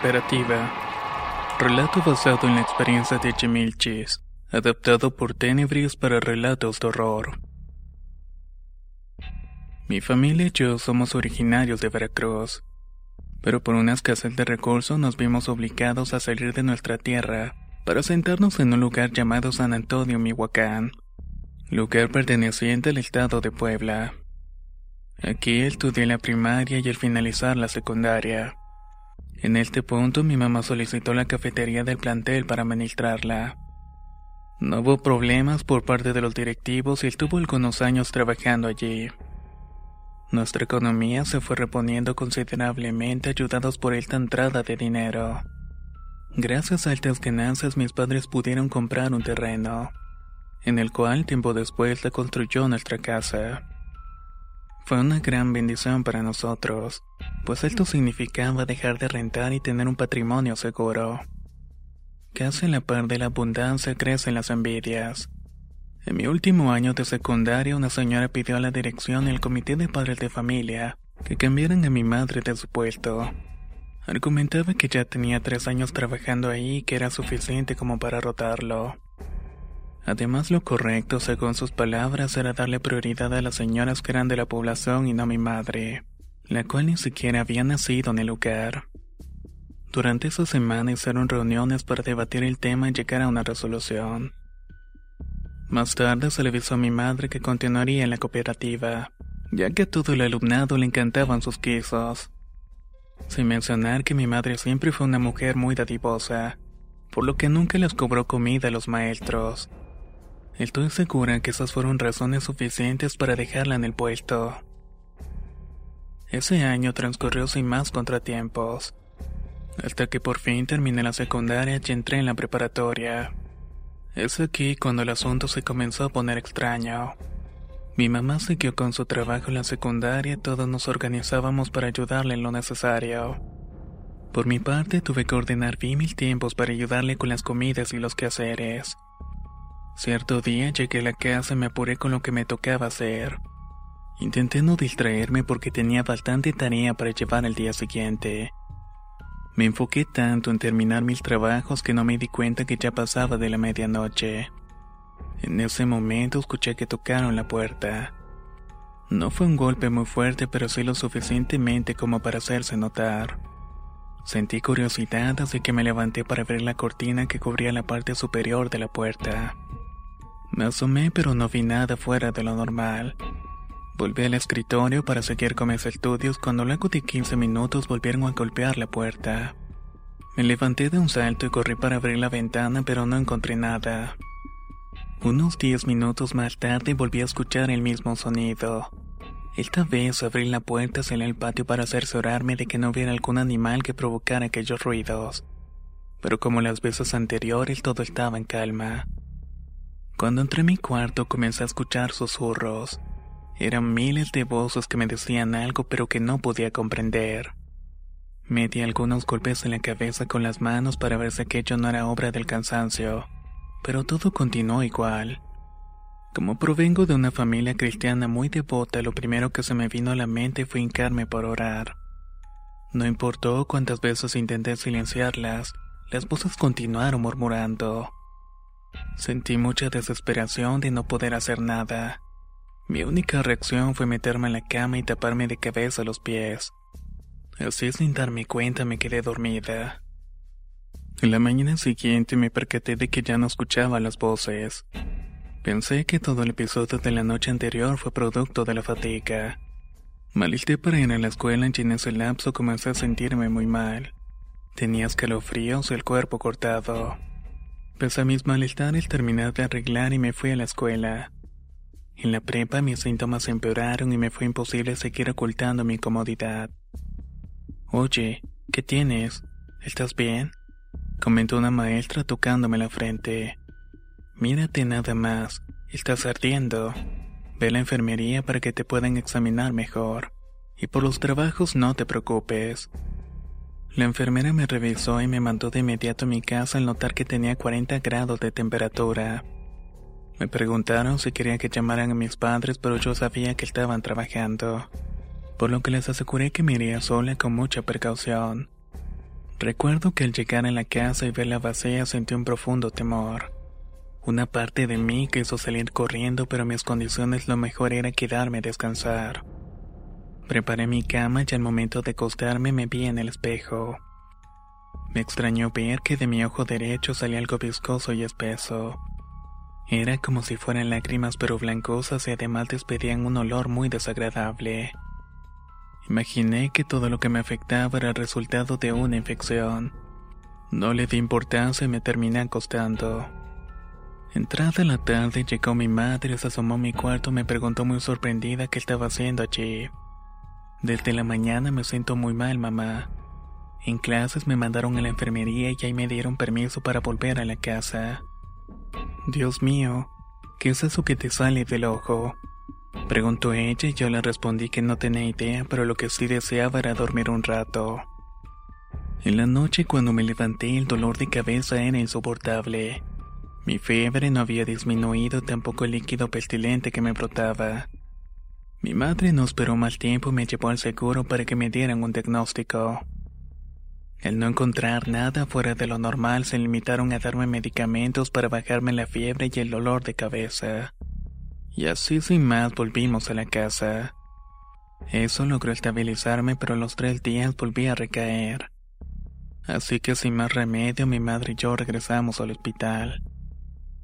Cooperativa. Relato basado en la experiencia de Jamil Chis, adaptado por Tenebris para relatos de horror. Mi familia y yo somos originarios de Veracruz, pero por una escasez de recursos nos vimos obligados a salir de nuestra tierra para sentarnos en un lugar llamado San Antonio, Mihuacán, lugar perteneciente al estado de Puebla. Aquí estudié la primaria y al finalizar la secundaria. En este punto mi mamá solicitó la cafetería del plantel para administrarla. No hubo problemas por parte de los directivos y estuvo algunos años trabajando allí. Nuestra economía se fue reponiendo considerablemente ayudados por esta entrada de dinero. Gracias a estas ganancias mis padres pudieron comprar un terreno, en el cual tiempo después se construyó nuestra casa. Fue una gran bendición para nosotros, pues esto significaba dejar de rentar y tener un patrimonio seguro. Casi a la par de la abundancia crecen las envidias. En mi último año de secundaria, una señora pidió a la dirección y al comité de padres de familia que cambiaran a mi madre de su puesto. Argumentaba que ya tenía tres años trabajando ahí y que era suficiente como para rotarlo. Además, lo correcto, según sus palabras, era darle prioridad a las señoras que eran de la población y no a mi madre, la cual ni siquiera había nacido en el lugar. Durante esa semana hicieron reuniones para debatir el tema y llegar a una resolución. Más tarde se le avisó a mi madre que continuaría en la cooperativa, ya que a todo el alumnado le encantaban sus quesos. Sin mencionar que mi madre siempre fue una mujer muy dadivosa, por lo que nunca les cobró comida a los maestros. Estoy segura que esas fueron razones suficientes para dejarla en el puesto. Ese año transcurrió sin más contratiempos, hasta que por fin terminé la secundaria y entré en la preparatoria. Es aquí cuando el asunto se comenzó a poner extraño. Mi mamá siguió con su trabajo en la secundaria y todos nos organizábamos para ayudarle en lo necesario. Por mi parte tuve que ordenar bien mil tiempos para ayudarle con las comidas y los quehaceres. Cierto día llegué a la casa y me apuré con lo que me tocaba hacer. Intenté no distraerme porque tenía bastante tarea para llevar el día siguiente. Me enfoqué tanto en terminar mis trabajos que no me di cuenta que ya pasaba de la medianoche. En ese momento escuché que tocaron la puerta. No fue un golpe muy fuerte, pero sí lo suficientemente como para hacerse notar. Sentí curiosidad así que me levanté para ver la cortina que cubría la parte superior de la puerta. Me asomé pero no vi nada fuera de lo normal. Volví al escritorio para seguir con mis estudios cuando luego de 15 minutos volvieron a golpear la puerta. Me levanté de un salto y corrí para abrir la ventana pero no encontré nada. Unos 10 minutos más tarde volví a escuchar el mismo sonido. Esta vez abrí la puerta hacia el patio para cerciorarme de que no hubiera algún animal que provocara aquellos ruidos. Pero como las veces anteriores todo estaba en calma. Cuando entré a mi cuarto comencé a escuchar susurros. Eran miles de voces que me decían algo pero que no podía comprender. Me di algunos golpes en la cabeza con las manos para ver si aquello no era obra del cansancio, pero todo continuó igual. Como provengo de una familia cristiana muy devota, lo primero que se me vino a la mente fue hincarme por orar. No importó cuántas veces intenté silenciarlas, las voces continuaron murmurando. Sentí mucha desesperación de no poder hacer nada. Mi única reacción fue meterme en la cama y taparme de cabeza los pies. Así sin darme cuenta me quedé dormida. En la mañana siguiente me percaté de que ya no escuchaba las voces. Pensé que todo el episodio de la noche anterior fue producto de la fatiga. Malisté para ir a la escuela y en ese lapso comencé a sentirme muy mal. Tenía escalofríos y el cuerpo cortado. Pese a mis malestares terminé de arreglar y me fui a la escuela. En la prepa mis síntomas empeoraron y me fue imposible seguir ocultando mi incomodidad. Oye, ¿qué tienes? ¿Estás bien? comentó una maestra tocándome la frente. Mírate nada más, estás ardiendo. Ve a la enfermería para que te puedan examinar mejor. Y por los trabajos no te preocupes. La enfermera me revisó y me mandó de inmediato a mi casa al notar que tenía 40 grados de temperatura. Me preguntaron si quería que llamaran a mis padres, pero yo sabía que estaban trabajando, por lo que les aseguré que me iría sola con mucha precaución. Recuerdo que al llegar a la casa y verla vacía sentí un profundo temor. Una parte de mí quiso salir corriendo, pero mis condiciones lo mejor era quedarme a descansar. Preparé mi cama y al momento de acostarme me vi en el espejo. Me extrañó ver que de mi ojo derecho salía algo viscoso y espeso. Era como si fueran lágrimas pero blancosas y además despedían un olor muy desagradable. Imaginé que todo lo que me afectaba era el resultado de una infección. No le di importancia y me terminé acostando. Entrada la tarde llegó mi madre, se asomó a mi cuarto y me preguntó muy sorprendida qué estaba haciendo allí. Desde la mañana me siento muy mal, mamá. En clases me mandaron a la enfermería y ahí me dieron permiso para volver a la casa. Dios mío, ¿qué es eso que te sale del ojo? Preguntó ella y yo le respondí que no tenía idea, pero lo que sí deseaba era dormir un rato. En la noche cuando me levanté el dolor de cabeza era insoportable. Mi fiebre no había disminuido, tampoco el líquido pestilente que me brotaba. Mi madre no esperó más tiempo y me llevó al seguro para que me dieran un diagnóstico. Al no encontrar nada fuera de lo normal, se limitaron a darme medicamentos para bajarme la fiebre y el dolor de cabeza. Y así sin más volvimos a la casa. Eso logró estabilizarme, pero a los tres días volví a recaer. Así que sin más remedio, mi madre y yo regresamos al hospital.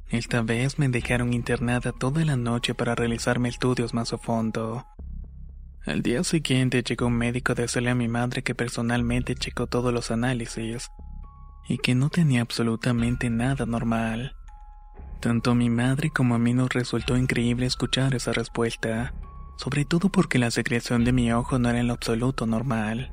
Esta vez me dejaron internada toda la noche para realizarme estudios más a fondo. Al día siguiente llegó un médico a decirle a mi madre que personalmente checó todos los análisis y que no tenía absolutamente nada normal. Tanto a mi madre como a mí nos resultó increíble escuchar esa respuesta, sobre todo porque la secreción de mi ojo no era en lo absoluto normal.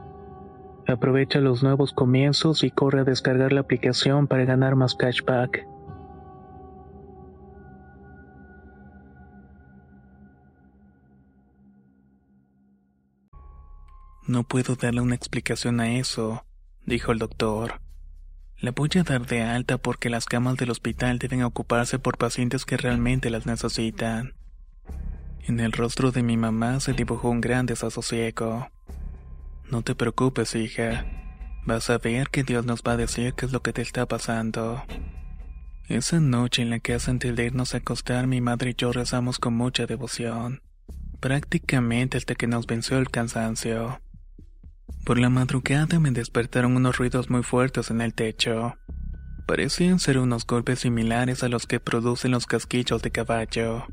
Aprovecha los nuevos comienzos y corre a descargar la aplicación para ganar más cashback. No puedo darle una explicación a eso, dijo el doctor. La voy a dar de alta porque las camas del hospital deben ocuparse por pacientes que realmente las necesitan. En el rostro de mi mamá se dibujó un gran desasosiego. No te preocupes, hija. Vas a ver que Dios nos va a decir qué es lo que te está pasando. Esa noche en la casa antes de irnos a acostar, mi madre y yo rezamos con mucha devoción, prácticamente hasta que nos venció el cansancio. Por la madrugada me despertaron unos ruidos muy fuertes en el techo. Parecían ser unos golpes similares a los que producen los casquillos de caballo.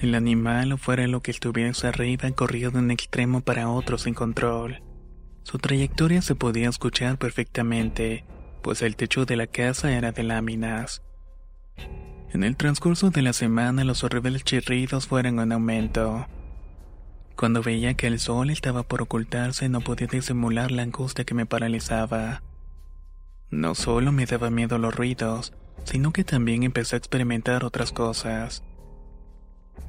El animal, o fuera lo que estuviese arriba, corría de un extremo para otro sin control. Su trayectoria se podía escuchar perfectamente, pues el techo de la casa era de láminas. En el transcurso de la semana los horribles chirridos fueron en aumento. Cuando veía que el sol estaba por ocultarse no podía disimular la angustia que me paralizaba. No solo me daba miedo los ruidos, sino que también empecé a experimentar otras cosas.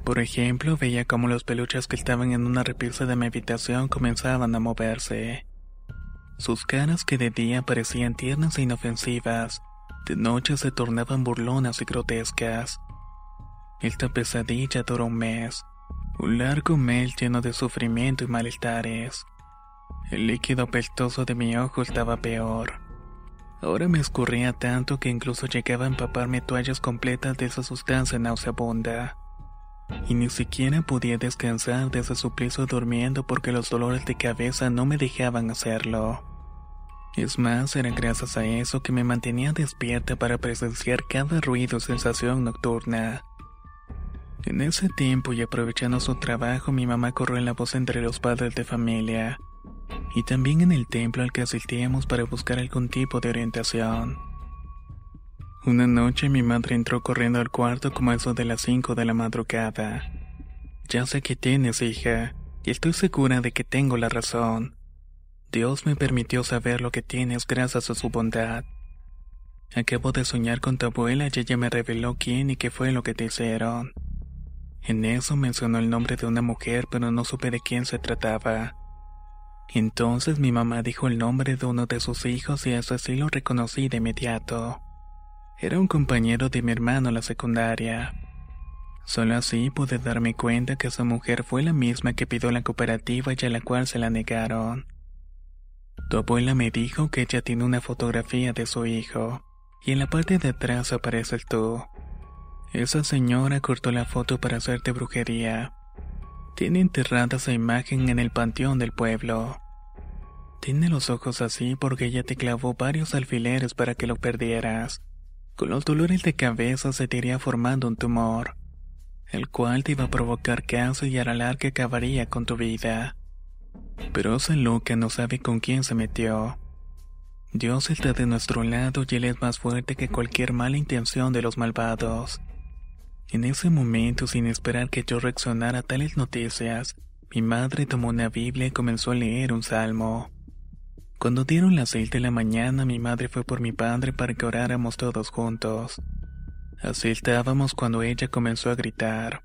Por ejemplo, veía cómo los peluches que estaban en una repisa de mi habitación comenzaban a moverse. Sus caras que de día parecían tiernas e inofensivas, de noche se tornaban burlonas y grotescas. Esta pesadilla duró un mes. Un largo mes lleno de sufrimiento y malestares. El líquido apestoso de mi ojo estaba peor. Ahora me escurría tanto que incluso llegaba a empaparme toallas completas de esa sustancia nauseabunda. Y ni siquiera podía descansar de ese suplicio durmiendo porque los dolores de cabeza no me dejaban hacerlo. Es más, era gracias a eso que me mantenía despierta para presenciar cada ruido o sensación nocturna. En ese tiempo y aprovechando su trabajo, mi mamá corrió en la voz entre los padres de familia y también en el templo al que asistíamos para buscar algún tipo de orientación. Una noche mi madre entró corriendo al cuarto como eso de las 5 de la madrugada. Ya sé que tienes, hija, y estoy segura de que tengo la razón. Dios me permitió saber lo que tienes gracias a su bondad. Acabo de soñar con tu abuela y ella me reveló quién y qué fue lo que te hicieron. En eso mencionó el nombre de una mujer, pero no supe de quién se trataba. Entonces mi mamá dijo el nombre de uno de sus hijos y eso sí lo reconocí de inmediato. Era un compañero de mi hermano en la secundaria. Solo así pude darme cuenta que esa mujer fue la misma que pidió la cooperativa y a la cual se la negaron. Tu abuela me dijo que ella tiene una fotografía de su hijo, y en la parte de atrás aparece el tú. Esa señora cortó la foto para hacerte brujería. Tiene enterrada esa imagen en el panteón del pueblo. Tiene los ojos así porque ella te clavó varios alfileres para que lo perdieras. Con los dolores de cabeza se te iría formando un tumor, el cual te iba a provocar cáncer y a la larga acabaría con tu vida. Pero esa loca no sabe con quién se metió. Dios está de nuestro lado y Él es más fuerte que cualquier mala intención de los malvados. En ese momento, sin esperar que yo reaccionara a tales noticias, mi madre tomó una Biblia y comenzó a leer un salmo. Cuando dieron las seis de la mañana, mi madre fue por mi padre para que oráramos todos juntos. Así estábamos cuando ella comenzó a gritar.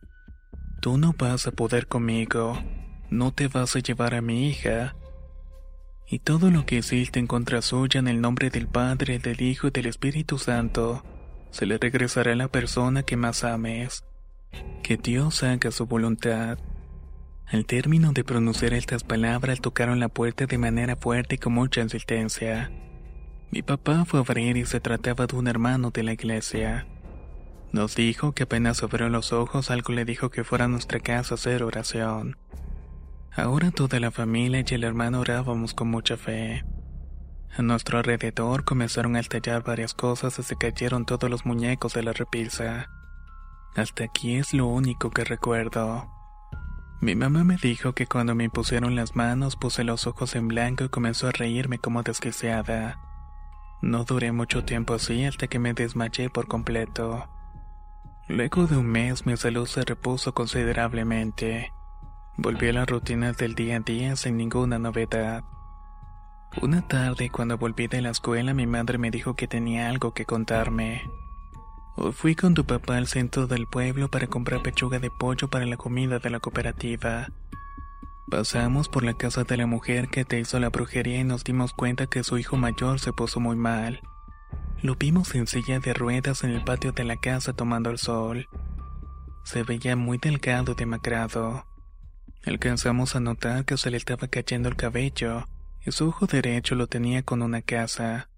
Tú no vas a poder conmigo. No te vas a llevar a mi hija. Y todo lo que hiciste en contra suya en el nombre del Padre, del Hijo y del Espíritu Santo, se le regresará a la persona que más ames. Que Dios haga su voluntad. Al término de pronunciar estas palabras tocaron la puerta de manera fuerte y con mucha insistencia. Mi papá fue a abrir y se trataba de un hermano de la iglesia. Nos dijo que apenas abrió los ojos algo le dijo que fuera a nuestra casa a hacer oración. Ahora toda la familia y el hermano orábamos con mucha fe. A nuestro alrededor comenzaron a estallar varias cosas y se cayeron todos los muñecos de la repisa. Hasta aquí es lo único que recuerdo. Mi mamá me dijo que cuando me impusieron las manos puse los ojos en blanco y comenzó a reírme como desquiciada. No duré mucho tiempo así hasta que me desmayé por completo. Luego de un mes mi salud se repuso considerablemente. Volví a las rutinas del día a día sin ninguna novedad. Una tarde, cuando volví de la escuela, mi madre me dijo que tenía algo que contarme. Fui con tu papá al centro del pueblo para comprar pechuga de pollo para la comida de la cooperativa. Pasamos por la casa de la mujer que te hizo la brujería y nos dimos cuenta que su hijo mayor se puso muy mal. Lo vimos en silla de ruedas en el patio de la casa tomando el sol. Se veía muy delgado y demacrado. Alcanzamos a notar que se le estaba cayendo el cabello y su ojo derecho lo tenía con una casa.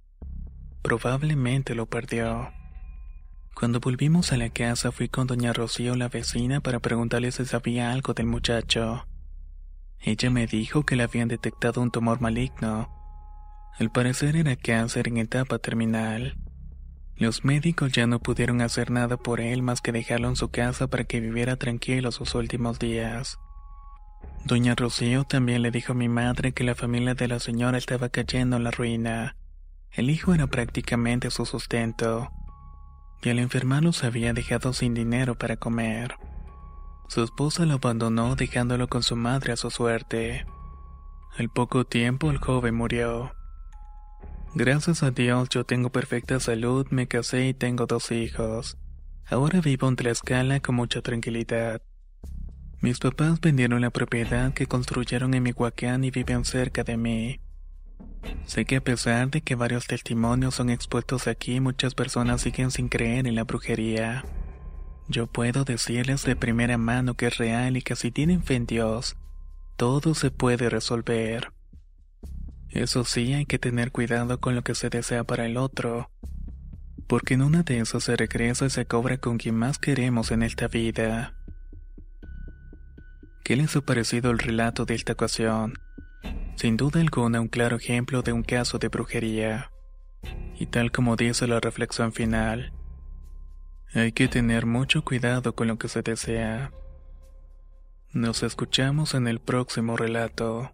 Probablemente lo perdió. Cuando volvimos a la casa fui con doña Rocío, la vecina, para preguntarle si sabía algo del muchacho. Ella me dijo que le habían detectado un tumor maligno. Al parecer era cáncer en etapa terminal. Los médicos ya no pudieron hacer nada por él más que dejarlo en su casa para que viviera tranquilo sus últimos días. Doña Rocío también le dijo a mi madre que la familia de la señora estaba cayendo en la ruina. El hijo era prácticamente su sustento. Y al se había dejado sin dinero para comer. Su esposa lo abandonó dejándolo con su madre a su suerte. Al poco tiempo el joven murió. Gracias a Dios yo tengo perfecta salud, me casé y tengo dos hijos. Ahora vivo en Tlaxcala con mucha tranquilidad. Mis papás vendieron la propiedad que construyeron en Mihuacán y viven cerca de mí. Sé que a pesar de que varios testimonios son expuestos aquí, muchas personas siguen sin creer en la brujería. Yo puedo decirles de primera mano que es real y que si tienen fe en Dios, todo se puede resolver. Eso sí, hay que tener cuidado con lo que se desea para el otro, porque en una de esas se regresa y se cobra con quien más queremos en esta vida. ¿Qué les ha parecido el relato de esta ocasión? Sin duda alguna un claro ejemplo de un caso de brujería. Y tal como dice la reflexión final, hay que tener mucho cuidado con lo que se desea. Nos escuchamos en el próximo relato.